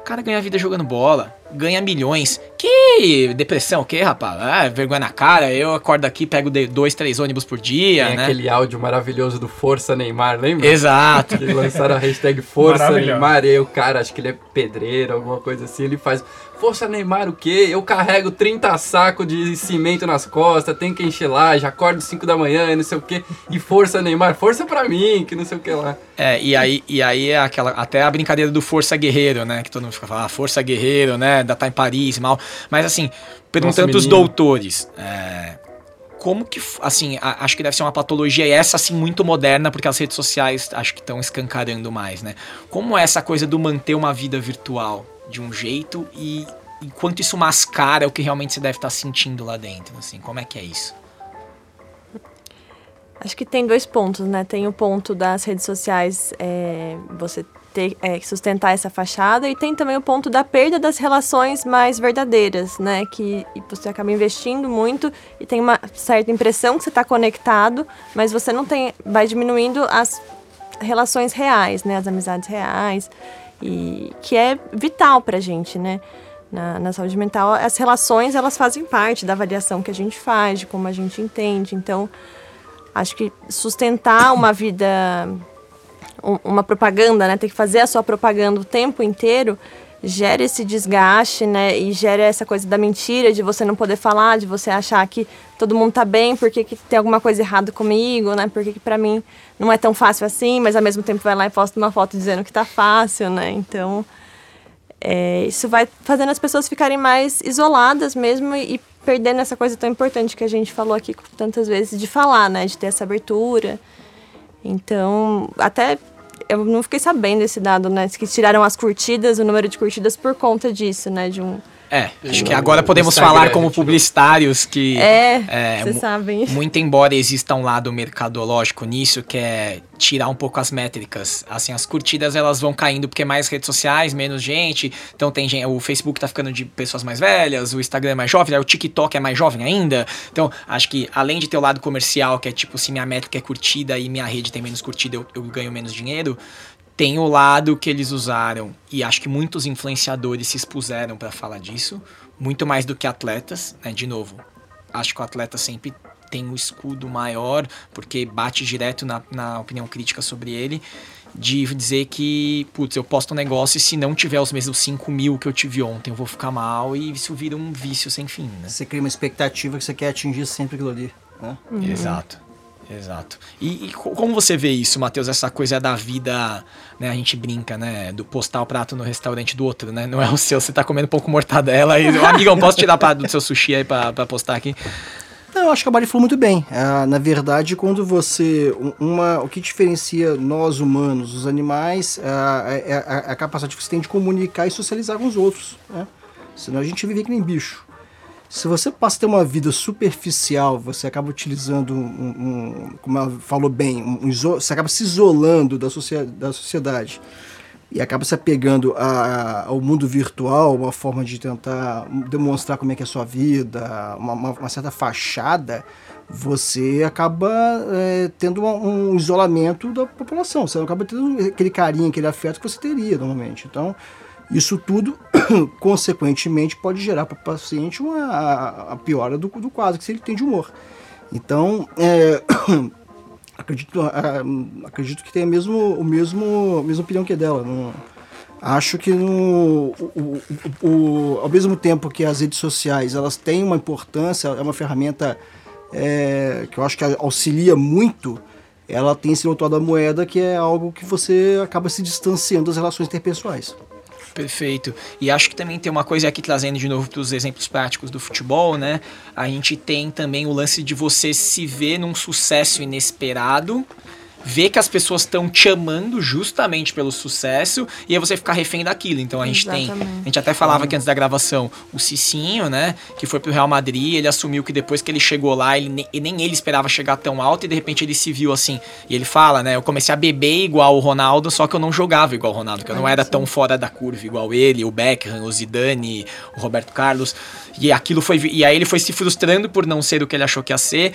A: O cara ganha vida jogando bola, ganha milhões. Que depressão, o que, rapaz? Ah, vergonha na cara, eu acordo aqui, pego dois, três ônibus por dia,
D: Tem
A: né?
D: aquele áudio maravilhoso do Força Neymar, lembra?
A: Exato.
D: Que lançaram a hashtag Força. Neymar e aí o cara, acho que ele é pedreiro, alguma coisa assim, ele faz Força Neymar o quê? Eu carrego 30 sacos de cimento nas costas, tenho que encher lá, já acordo 5 da manhã e não sei o quê. E Força Neymar, força pra mim, que não sei o que lá.
A: É, e aí, e aí é aquela, até a brincadeira do Força Guerreiro, né? Que todo mundo fica falando, ah, Força Guerreiro, né? Da tá em Paris e mal. Mas assim, perguntando
D: menino.
A: doutores, é, como que, assim, a- acho que deve ser uma patologia e essa, assim, muito moderna, porque as redes sociais acho que estão escancarando mais, né? Como é essa coisa do manter uma vida virtual de um jeito e enquanto isso mascara o que realmente você deve estar sentindo lá dentro, assim, como é que é isso?
B: Acho que tem dois pontos, né? Tem o ponto das redes sociais, é, você ter, é, sustentar essa fachada, e tem também o ponto da perda das relações mais verdadeiras, né? Que você acaba investindo muito e tem uma certa impressão que você está conectado, mas você não tem. vai diminuindo as relações reais, né? As amizades reais, e que é vital pra gente, né? Na, na saúde mental, as relações elas fazem parte da avaliação que a gente faz, de como a gente entende. Então, acho que sustentar uma vida, uma propaganda, né? Ter que fazer a sua propaganda o tempo inteiro gera esse desgaste, né? E gera essa coisa da mentira, de você não poder falar, de você achar que todo mundo tá bem, porque que tem alguma coisa errada comigo, né? Porque que pra mim não é tão fácil assim, mas ao mesmo tempo vai lá e posta uma foto dizendo que tá fácil, né? Então, é, isso vai fazendo as pessoas ficarem mais isoladas mesmo e, e perdendo essa coisa tão importante que a gente falou aqui tantas vezes de falar, né? De ter essa abertura. Então, até eu não fiquei sabendo desse dado, né? Que tiraram as curtidas, o número de curtidas por conta disso, né? De um.
A: É, acho que agora podemos
D: Instagram,
A: falar como publicitários que
B: É,
A: é,
B: vocês
A: mu-
B: sabem.
A: Muito embora exista um lado mercadológico nisso, que é tirar um pouco as métricas. Assim, as curtidas elas vão caindo porque é mais redes sociais, menos gente. Então tem gente, o Facebook tá ficando de pessoas mais velhas, o Instagram é mais jovem, aí o TikTok é mais jovem ainda. Então, acho que além de ter o lado comercial, que é tipo, se minha métrica é curtida e minha rede tem menos curtida, eu, eu ganho menos dinheiro. Tem o lado que eles usaram, e acho que muitos influenciadores se expuseram para falar disso, muito mais do que atletas, né? De novo, acho que o atleta sempre tem um escudo maior, porque bate direto na, na opinião crítica sobre ele, de dizer que, putz, eu posto um negócio e se não tiver os mesmos 5 mil que eu tive ontem, eu vou ficar mal e isso vira um vício sem fim, né?
C: Você cria uma expectativa que você quer atingir sempre aquilo ali. Né?
A: Exato. Exato. E, e co- como você vê isso, Matheus, essa coisa da vida, né? A gente brinca, né? Do postar o prato no restaurante do outro, né? Não é o seu, você tá comendo pouco mortadela e, amigão, posso tirar pra, do seu sushi aí pra, pra postar aqui?
C: Não, eu acho que a Mari falou muito bem. Ah, na verdade, quando você. um- Uma, o que diferencia nós humanos dos animais ah, é é a, a capacidade que você tem de comunicar e socializar com os outros. Né? Senão a gente vive que nem bicho. Se você passa a ter uma vida superficial, você acaba utilizando um, um- como ela falou bem, um você acaba se isolando da, socia- da sociedade e acaba se apegando a- ao mundo virtual, uma forma de tentar demonstrar como é que é a sua vida, uma, uma- uma certa fachada, você acaba é, tendo uma- um isolamento da população. Você acaba tendo aquele carinho, aquele afeto que você teria normalmente. Então, isso tudo, consequentemente, pode gerar para o paciente uma, a, a piora do, do quadro que se ele tem de humor. Então, é, acredito, ah, acredito que tem a mesmo, o mesmo, a mesma opinião que a dela. Não, acho que no, o, o- o- ao mesmo tempo que as redes sociais elas têm uma importância, é uma ferramenta é, que eu acho que auxilia muito, ela tem esse outro lado da moeda que é algo que você acaba se distanciando das relações interpessoais.
A: Perfeito. E acho que também tem uma coisa aqui trazendo de novo para os exemplos práticos do futebol, né? A gente tem também o lance de você se ver num sucesso inesperado, ver que as pessoas estão te amando justamente pelo sucesso e aí você ficar refém daquilo. Então a gente tem,
B: Exatamente.
A: a gente até falava aqui antes da gravação, o Cicinho, né, que foi pro Real Madrid, ele assumiu que depois que ele chegou lá, ele e nem ele esperava chegar tão alto e de repente ele se viu assim. E ele fala, né, eu comecei a beber igual o Ronaldo, só que eu não jogava igual o Ronaldo, que eu não era tão fora da curva igual ele, o Beckham, o Zidane, o Roberto Carlos. E aquilo foi e aí ele foi se frustrando por não ser o que ele achou que ia ser.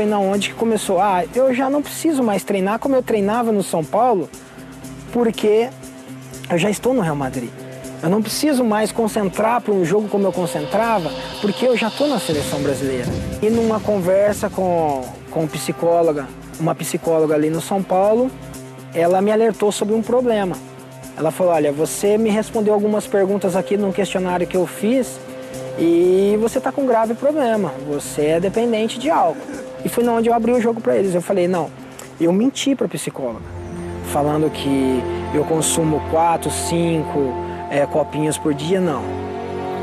G: Foi na onde que começou, ah, eu já não preciso mais treinar como eu treinava no São Paulo, porque eu já estou no Real Madrid. Eu não preciso mais concentrar para um jogo como eu concentrava, porque eu já estou na seleção brasileira. E numa conversa com, com psicóloga, uma psicóloga ali no São Paulo, ela me alertou sobre um problema. Ela falou: Olha, você me respondeu algumas perguntas aqui num questionário que eu fiz e você está com um grave problema. Você é dependente de álcool. E foi onde eu abri o jogo para eles. Eu falei: Não, eu menti para psicóloga, falando que eu consumo 4, 5 é, copinhos por dia, não.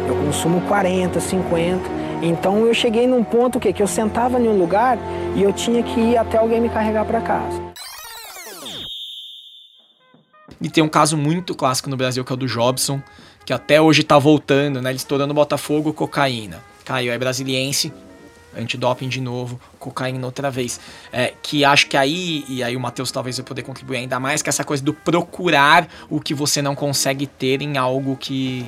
G: Eu consumo 40, 50. Então eu cheguei num ponto que, que eu sentava em um lugar e eu tinha que ir até alguém me carregar para casa.
A: E tem um caso muito clássico no Brasil que é o do Jobson, que até hoje tá voltando, né? Ele estourando Botafogo, cocaína. Caiu, é brasiliense, antidoping de novo, cocaína outra vez. É, que acho que aí, e aí o Matheus talvez vai poder contribuir ainda mais, que essa coisa do procurar o que você não consegue ter em algo que,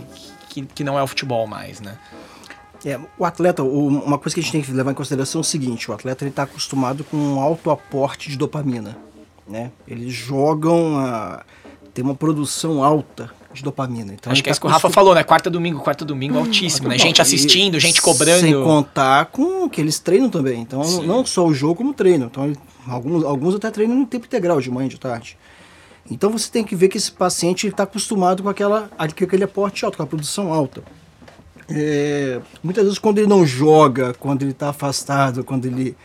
A: que, que não é o futebol mais, né?
C: É, o atleta, uma coisa que a gente tem que levar em consideração é o seguinte, o atleta está acostumado com um alto aporte de dopamina, né? Eles jogam, a, tem uma produção alta de dopamina. Então,
A: Acho que é tá isso que o Rafa falou, né? Quarta domingo, quarta domingo hum, altíssimo, né? Gente assistindo, gente cobrando.
C: Sem contar com que eles treinam também. Então, Sim. não só o jogo, como treino. Então, alguns, alguns até treinam no tempo integral, de manhã e de tarde. Então, você tem que ver que esse paciente está acostumado com, aquela, com aquele aporte alto, com a produção alta. É, muitas vezes, quando ele não joga, quando ele está afastado, quando ele,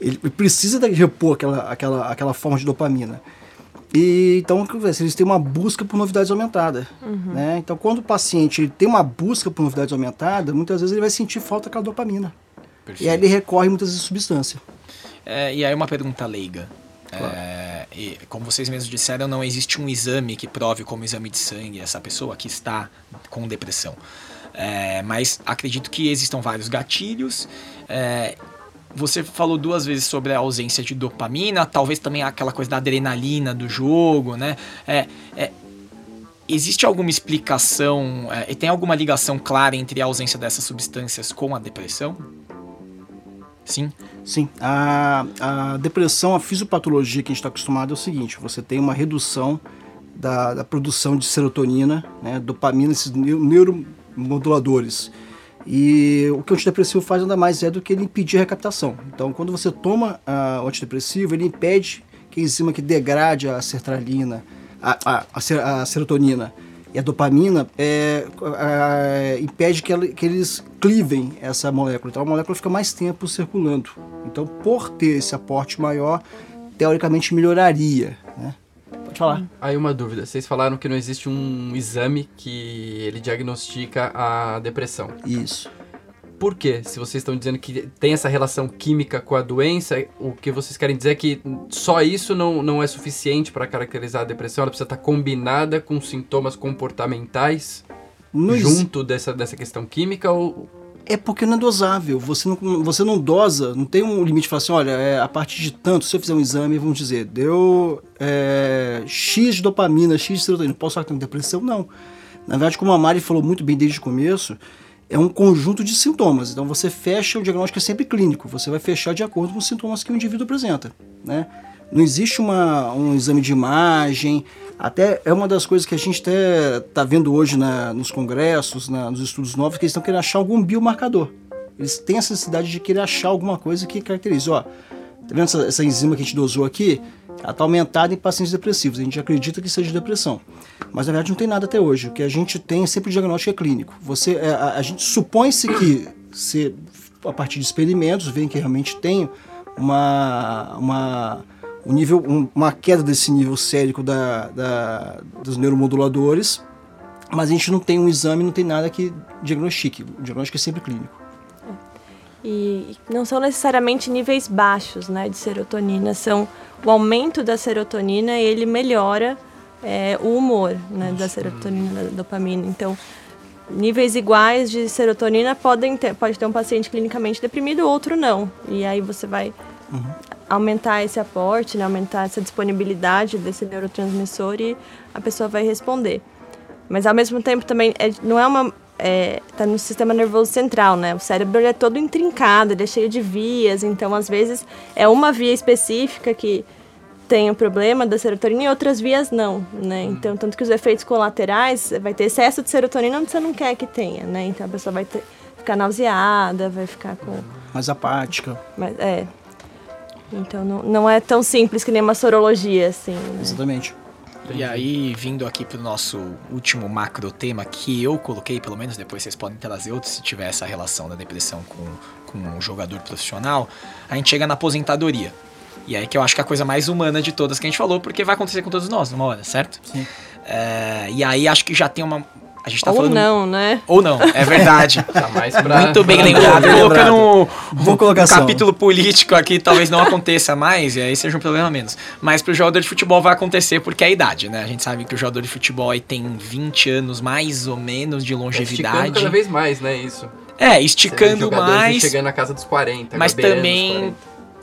C: ele precisa repor aquela, aquela, aquela forma de dopamina. E, então, eles têm uma busca por novidades aumentada. Uhum. Né? Então, quando o paciente tem uma busca por novidades aumentada, muitas vezes ele vai sentir falta daquela dopamina. Perfeito. E aí ele recorre muitas vezes à substância.
A: É, e aí uma pergunta leiga. Claro. É, e, como vocês mesmos disseram, não existe um exame que prove como exame de sangue essa pessoa que está com depressão. É, mas acredito que existam vários gatilhos. Você falou duas vezes sobre a ausência de dopamina, talvez também aquela coisa da adrenalina do jogo, né? É, é, existe alguma explicação, é, tem alguma ligação clara entre a ausência dessas substâncias com a depressão? Sim?
C: Sim. A, a depressão, a fisiopatologia que a gente está acostumado é o seguinte: você tem uma redução da, da produção de serotonina, né, dopamina, esses neuromoduladores e o que o antidepressivo faz nada mais é do que ele impedir a recaptação. Então, quando você toma uh, o antidepressivo, ele impede que a enzima que degrade a sertralina, a, a, a, a serotonina e a dopamina, é, é, impede que, ela, que, eles clivem essa molécula. Então, a molécula fica mais tempo circulando. Então, por ter esse aporte maior, teoricamente melhoraria.
D: Pode falar. Aí uma dúvida. Vocês falaram que não existe um exame que ele diagnostica a depressão.
C: Isso.
D: Por quê? Se vocês estão dizendo que tem essa relação química com a doença, o que vocês querem dizer é que só isso não, não é suficiente para caracterizar a depressão? Ela precisa estar combinada com sintomas comportamentais no junto dessa, dessa questão química? Ou
C: é porque não é dosável. Você não, você não dosa, não tem um limite falar assim, olha, é, a partir de tanto, se eu fizer um exame, vamos dizer, deu é, X de dopamina, X de serotonina, posso falar que tem depressão? Não. Na verdade, como a Mari falou muito bem desde o começo, é um conjunto de sintomas. Então você fecha, o diagnóstico é sempre clínico, você vai fechar de acordo com os sintomas que o indivíduo apresenta, né? Não existe uma, um exame de imagem, até é uma das coisas que a gente até está vendo hoje na, nos congressos, na, nos estudos novos, que eles estão querendo achar algum biomarcador. Eles têm essa necessidade de querer achar alguma coisa que caracterize. Ó, tá vendo essa, essa enzima que a gente dosou aqui? Ela está aumentada em pacientes depressivos. A gente acredita que seja depressão. Mas na verdade não tem nada até hoje. O que a gente tem é sempre o diagnóstico é clínico. Você, é, a, a gente supõe-se que, se, a partir de experimentos, vem que realmente tem uma, uma um nível, um, uma queda desse nível sérico da, da, dos neuromoduladores, mas a gente não tem um exame, não tem nada que diagnostique. O diagnóstico é sempre clínico.
B: E não são necessariamente níveis baixos né, de serotonina, são o aumento da serotonina ele melhora é, o humor né, da serotonina, da dopamina. Então, níveis iguais de serotonina podem ter, pode ter um paciente clinicamente deprimido, outro não. E aí você vai uhum aumentar esse aporte, né, aumentar essa disponibilidade desse neurotransmissor e a pessoa vai responder. Mas ao mesmo tempo também é, não é uma é, tá no sistema nervoso central, né? O cérebro é todo intrincado, ele é cheio de vias, então às vezes é uma via específica que tem o problema da serotonina e outras vias não, né? Então, tanto que os efeitos colaterais vai ter excesso de serotonina onde você não quer que tenha, né? Então a pessoa vai ter, ficar nauseada, vai ficar com
C: Mais apática.
B: mas, é. Então não, não é tão simples que nem uma sorologia, assim. né?
C: Exatamente.
A: E aí, vindo aqui pro nosso último macro tema que eu coloquei, pelo menos depois vocês podem trazer outros se tiver essa relação da depressão com, com um jogador profissional, a gente chega na aposentadoria. E aí que eu acho que é a coisa mais humana de todas que a gente falou, porque vai acontecer com todos nós numa hora, certo?
C: Sim.
A: É, e aí acho que já tem uma. A gente tá
B: Ou
A: falando.
B: não, né?
A: Ou não, é verdade.
D: Tá mais pra...
A: Muito bem lembrado. Colocando um,
C: Boa
A: um
C: colocação.
A: capítulo político aqui, talvez não aconteça mais, e aí seja um problema menos. Mas pro jogador de futebol vai acontecer porque é a idade, né? A gente sabe que o jogador de futebol aí tem 20 anos mais ou menos de
D: Tá esticando
A: longevidade.
D: cada vez mais, né, isso.
A: É, esticando mais,
D: chegando na casa dos 40,
A: mas também
D: 40.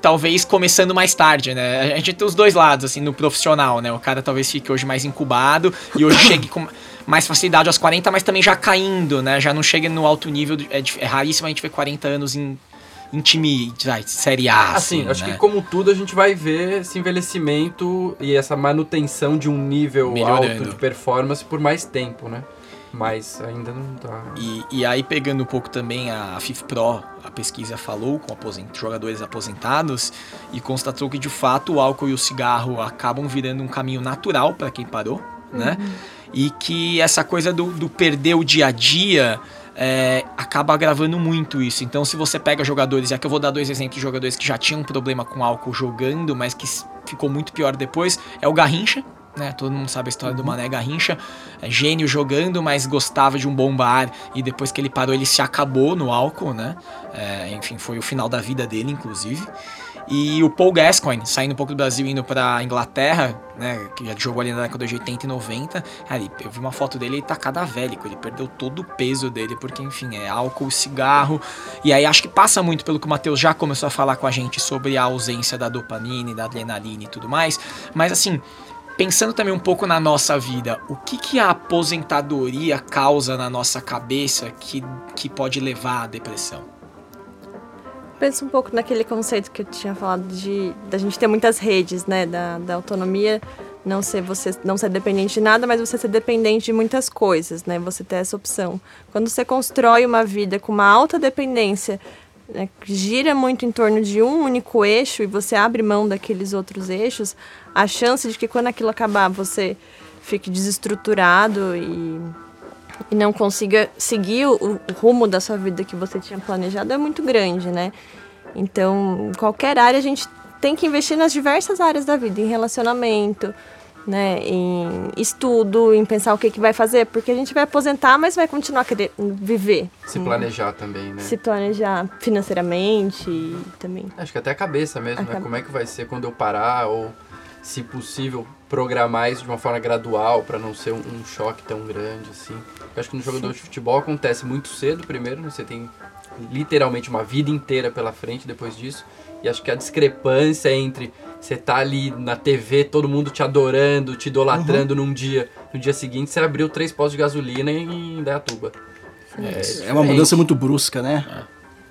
A: Talvez começando mais tarde, né? A gente tem os dois lados, assim, no profissional, né? O cara talvez fique hoje mais incubado e hoje chegue com mais facilidade aos 40, mas também já caindo, né? Já não chega no alto nível. É, é raríssimo a gente ver 40 anos em, em time, vai, série A,
D: Assim,
A: assim,
D: acho
A: né?
D: que como tudo a gente vai ver esse envelhecimento e essa manutenção de um nível
A: Melhorando.
D: alto de performance por mais tempo, né? Mas ainda não tá.
A: E, e aí, pegando um pouco também a FIFPRO, a pesquisa falou com aposen- jogadores aposentados e constatou que de fato o álcool e o cigarro acabam virando um caminho natural para quem parou, né? E que essa coisa do, do perder o dia a dia é, acaba agravando muito isso. Então, se você pega jogadores, aqui eu vou dar dois exemplos de jogadores que já tinham um problema com álcool jogando, mas que ficou muito pior depois, é o Garrincha. Né, todo mundo sabe a história do Mané Garrincha, é gênio jogando, mas gostava de um bom bar e depois que ele parou ele se acabou no álcool, né? É, enfim, foi o final da vida dele, inclusive. E o Paul Gascoigne, saindo um pouco do Brasil e indo pra Inglaterra, né? Que já jogou ali na década de 80 e 90. Cara, ele- eu vi uma foto dele, ele tá cadavélico, ele perdeu todo o peso dele, porque, enfim, é álcool, cigarro. E aí acho que passa muito pelo que o Matheus já começou a falar com a gente sobre a ausência da dopamina, da adrenalina e tudo mais. Mas assim, pensando também um pouco na nossa vida, o que, que a aposentadoria causa na nossa cabeça que, que pode levar à depressão?
B: Pensa um pouco naquele conceito que eu tinha falado de da gente ter muitas redes, né, da, da autonomia, não ser você não ser dependente de nada, mas você ser dependente de muitas coisas, né? Você ter essa opção. Quando você constrói uma vida com uma alta dependência, né, gira muito em torno de um único eixo e você abre mão daqueles outros eixos, a chance de que quando aquilo acabar você fique desestruturado e e não consiga seguir o, o rumo da sua vida que você tinha planejado é muito grande, né? Então, em qualquer área a gente tem que investir nas diversas áreas da vida, em relacionamento, né, em estudo, em pensar o que, que vai fazer, porque a gente vai aposentar, mas vai continuar a querer viver.
D: Se planejar também, né?
B: Se planejar financeiramente também.
D: Acho que até a cabeça mesmo,
B: A
D: né?
B: cabe-
D: Como é que vai ser quando eu parar ou, se possível, programar isso de uma forma gradual para não ser um, um choque tão grande assim. Eu acho que no jogador de futebol acontece muito cedo primeiro, né? Você tem literalmente uma vida inteira pela frente depois disso. E acho que a discrepância entre você tá ali na TV, todo mundo te adorando, te idolatrando num dia, no dia seguinte você abriu três postos de gasolina em Indaiatuba.
C: É uma
D: diferente.
C: mudança muito brusca, né?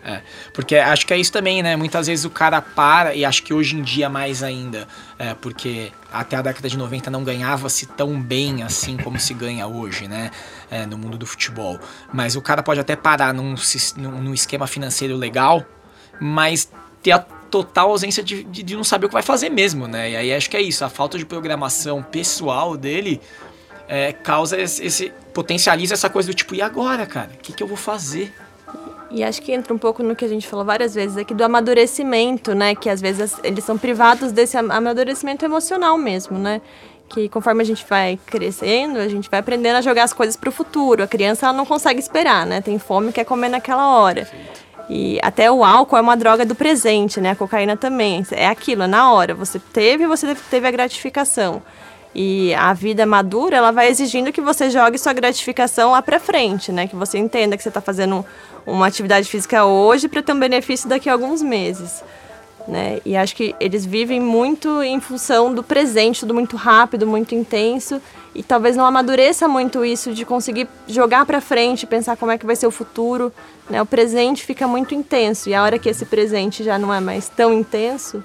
A: É, porque acho que é isso também, né? Muitas vezes o cara para, e acho que hoje em dia mais ainda, é, porque até a década de 90 não ganhava-se tão bem assim como se ganha hoje, né? É, no mundo do futebol. Mas o cara pode até parar num, num esquema financeiro legal, mas ter a total ausência de, de, de não saber o que vai fazer mesmo, né? E aí acho que é isso, a falta de programação pessoal dele é, causa esse, esse- potencializa essa coisa do tipo, e agora, cara? O que, que eu vou fazer?
B: E acho que entra um pouco no que a gente falou várias vezes aqui do amadurecimento, né? Que às vezes eles são privados desse am- amadurecimento emocional mesmo, né? Que conforme a gente vai crescendo, a gente vai aprendendo a jogar as coisas para o futuro. A criança ela não consegue esperar, né? Tem fome, quer comer naquela hora. E até o álcool é uma droga do presente, né? A cocaína também. É aquilo, é na hora. Você teve, você teve a gratificação. E a vida madura, ela vai exigindo que você jogue sua gratificação lá pra frente, né? Que você entenda que você tá fazendo uma atividade física hoje para ter um benefício daqui a alguns meses, né? E acho que eles vivem muito em função do presente, tudo muito rápido, muito intenso, e talvez não amadureça muito isso de conseguir jogar pra frente, pensar como é que vai ser o futuro, né? O presente fica muito intenso e a hora que esse presente já não é mais tão intenso,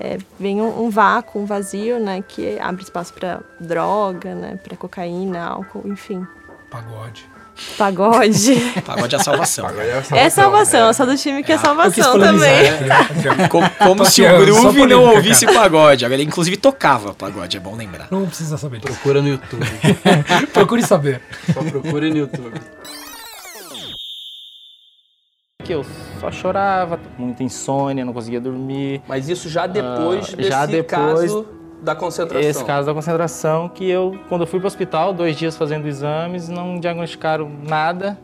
B: é, vem um, um, vácuo, um vazio, né? Que abre espaço para droga, né? Para cocaína, álcool, enfim.
E: Pagode.
B: Pagode.
A: Pagode é a salvação.
B: Pagode é a salvação. É salvação, é. eu sou do time que é, é salvação também.
A: É. Como, como se o groove não ouvisse pagode. Ele inclusive tocava pagode, é bom lembrar.
E: Não precisa saber
D: disso. Procura no YouTube.
E: Procure saber.
D: Só procure no YouTube.
H: Que eu só chorava, muita insônia, não conseguia dormir.
I: Mas isso já depois uh, desse já depois, caso da concentração.
H: Esse caso da concentração, que eu, quando eu fui para o hospital, dois dias fazendo exames, não diagnosticaram nada.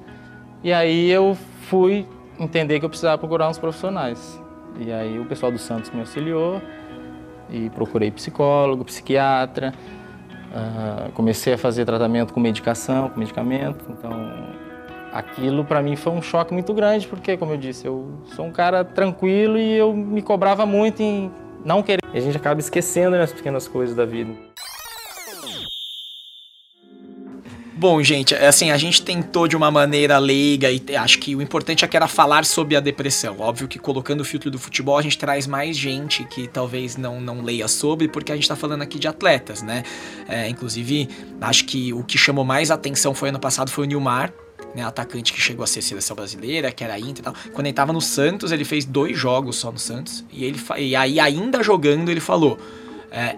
H: E aí eu fui entender que eu precisava procurar uns profissionais. E aí o pessoal do Santos me auxiliou e procurei psicólogo, psiquiatra. Uh, comecei a fazer tratamento com medicação, com medicamento. Então, aquilo para mim foi um choque muito grande, porque, como eu disse, eu sou um cara tranquilo e eu me cobrava muito em não querer. A gente acaba esquecendo as pequenas coisas da vida.
A: Bom, gente, é assim, a gente tentou de uma maneira leiga e acho que o importante é que era falar sobre a depressão. Óbvio que colocando o filtro do futebol a gente traz mais gente que talvez não, não leia sobre, porque a gente tá falando aqui de atletas, né? É, inclusive, acho que o que chamou mais atenção foi ano passado foi o Nilmar, né, atacante que chegou a ser seleção brasileira, que era Inter e tal. Quando ele tava no Santos, ele fez dois jogos só no Santos. E, ele, e aí, ainda jogando, ele falou: é,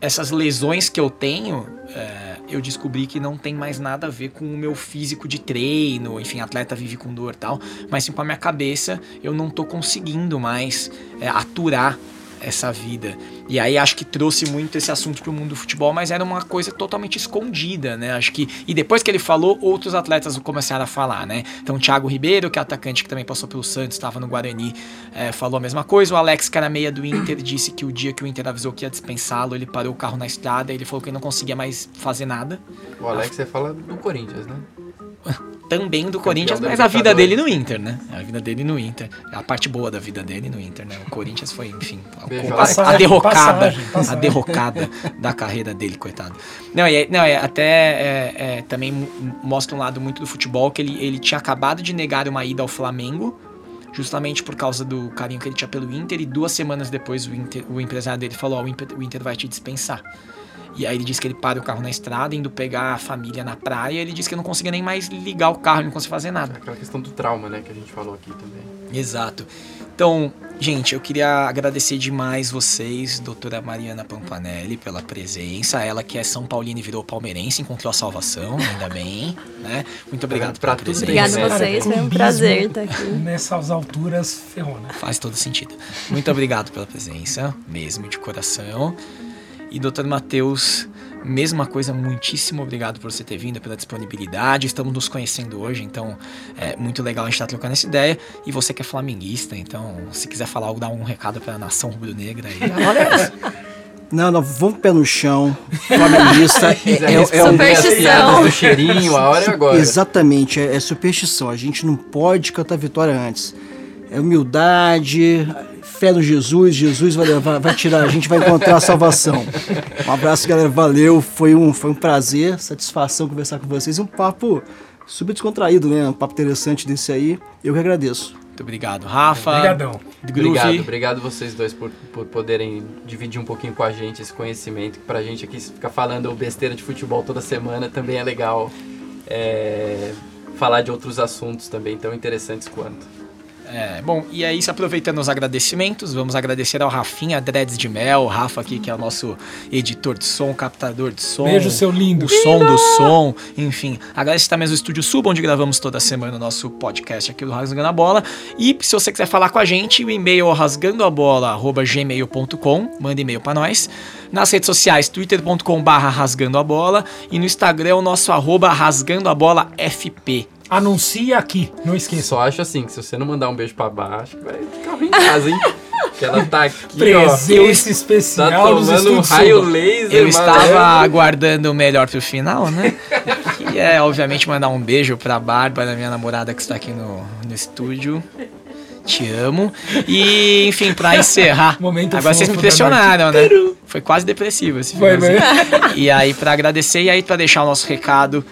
A: essas lesões que eu tenho, é, eu descobri que não tem mais nada a ver com o meu físico de treino, enfim, atleta vive com dor e tal, mas sim com a minha cabeça, eu não tô conseguindo mais é, aturar essa vida. E aí acho que trouxe muito esse assunto pro mundo do futebol, mas era uma coisa totalmente escondida, né? Acho que e depois que ele falou, outros atletas começaram a falar, né? Então Thiago Ribeiro, que é atacante que também passou pelo Santos, estava no Guarani, é, falou a mesma coisa. O Alex, que era meia do Inter, disse que o dia que o Inter avisou que ia dispensá-lo, ele parou o carro na estrada, ele falou que ele não conseguia mais fazer nada.
D: O Alex, você fala do Corinthians, né?
A: Também do Corinthians, mas a vida dele no Inter, né? A vida dele no Inter. A parte boa da vida dele no Inter, né? O Corinthians foi, enfim, a, passagem, a derrocada, passagem, passagem. a derrocada da carreira dele, coitado. Não, é, não, é até é, é, também mostra um lado muito do futebol que ele, ele tinha acabado de negar uma ida ao Flamengo justamente por causa do carinho que ele tinha pelo Inter e duas semanas depois o, Inter, o empresário dele falou, oh, o, Inter, o Inter vai te dispensar. E aí ele disse que ele para o carro na estrada, indo pegar a família na praia. Ele disse que não conseguia nem mais ligar o carro, não conseguia fazer nada.
D: Aquela questão do trauma, né, que a gente falou aqui também.
A: Exato. Então, gente, eu queria agradecer demais vocês, doutora Mariana Pampanelli, pela presença. Ela que é São Paulina e virou palmeirense, encontrou a salvação, ainda bem, né? Muito obrigado pela presença.
B: Obrigada a vocês, foi um prazer estar aqui.
E: Nessas alturas, ferrou, né?
A: Faz todo sentido. Muito obrigado pela presença, mesmo de coração. E doutor Matheus, mesma coisa, muitíssimo obrigado por você ter vindo, pela disponibilidade. Estamos nos conhecendo hoje, então é muito legal a gente estar tá trocando essa ideia. E você que é flamenguista, então se quiser falar algo, dar um recado para a nação rubro-negra aí. Olha
C: Não, não, vamos pé no chão. Flamenguista
B: é, é, é superstição.
D: do cheirinho, a hora é agora.
C: Exatamente, é, é superstição. A gente não pode cantar vitória antes. É humildade, fé no Jesus, Jesus vai, levar, vai tirar, a gente vai encontrar a salvação. Um abraço, galera, valeu, foi um, foi um prazer, satisfação conversar com vocês, um papo super descontraído, né, um papo interessante desse aí, eu que agradeço.
A: Muito obrigado, Rafa.
E: Obrigadão.
D: Obrigado, obrigado vocês dois por, por poderem dividir um pouquinho com a gente esse conhecimento, que pra gente aqui ficar falando besteira de futebol toda semana também é legal. É, falar de outros assuntos também tão interessantes quanto.
A: É, bom, e aí, se aproveitando os agradecimentos, vamos agradecer ao Rafinha Dreads de Mel, o Rafa aqui, que é o nosso editor de som, captador de som.
E: Beijo, seu lindo.
A: O som do som, enfim. Agradecer também ao Estúdio Sub, onde gravamos toda semana o nosso podcast aqui do Rasgando a Bola. E se você quiser falar com a gente, o e-mail é rasgandoabola.gmail.com, manda e-mail para nós. Nas redes sociais, twitter.com barra rasgando a bola e no Instagram o nosso arroba rasgando a bola FP.
E: Anuncia aqui, não esqueça.
D: Só acho assim, que se você não mandar um beijo pra baixo, vai ficar ruim em casa, hein? que ela tá aqui,
E: Presença ó, especial tá
D: tomando um raio laser.
A: Eu estava aguardando o melhor pro final, né? que é, obviamente, mandar um beijo pra Bárbara, minha namorada que está aqui no, no estúdio. Te amo. E, enfim, pra encerrar.
E: Momento
A: agora vocês me impressionaram, né? Foi quase depressivo esse filme. Foi, E aí, pra agradecer, e aí, pra deixar o nosso recado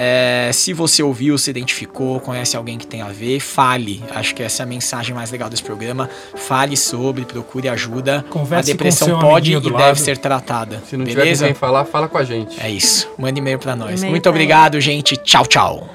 A: É, se você ouviu, se identificou, conhece alguém que tem a ver, fale. Acho que essa é a mensagem mais legal desse programa. Fale sobre, procure ajuda.
E: Converse
A: a depressão pode e deve ser tratada.
D: Se não
A: beleza?
D: tiver com quem falar, fala com a gente.
A: É isso. Manda e-mail pra nós. Muito obrigado, gente. Tchau, tchau.